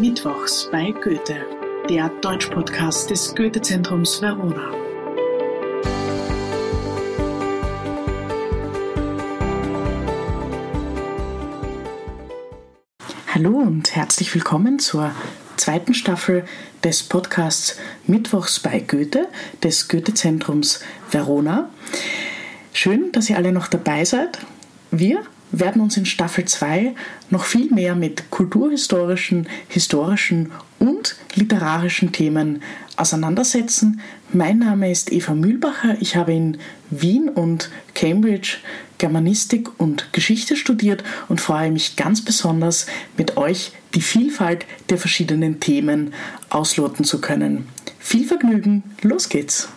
Mittwochs bei Goethe, der Deutschpodcast des Goethe-Zentrums Verona. Hallo und herzlich willkommen zur zweiten Staffel des Podcasts Mittwochs bei Goethe des Goethe-Zentrums Verona. Schön, dass ihr alle noch dabei seid. Wir werden uns in Staffel 2 noch viel mehr mit kulturhistorischen, historischen und literarischen Themen auseinandersetzen. Mein Name ist Eva Mühlbacher. Ich habe in Wien und Cambridge Germanistik und Geschichte studiert und freue mich ganz besonders, mit euch die Vielfalt der verschiedenen Themen ausloten zu können. Viel Vergnügen, los geht's!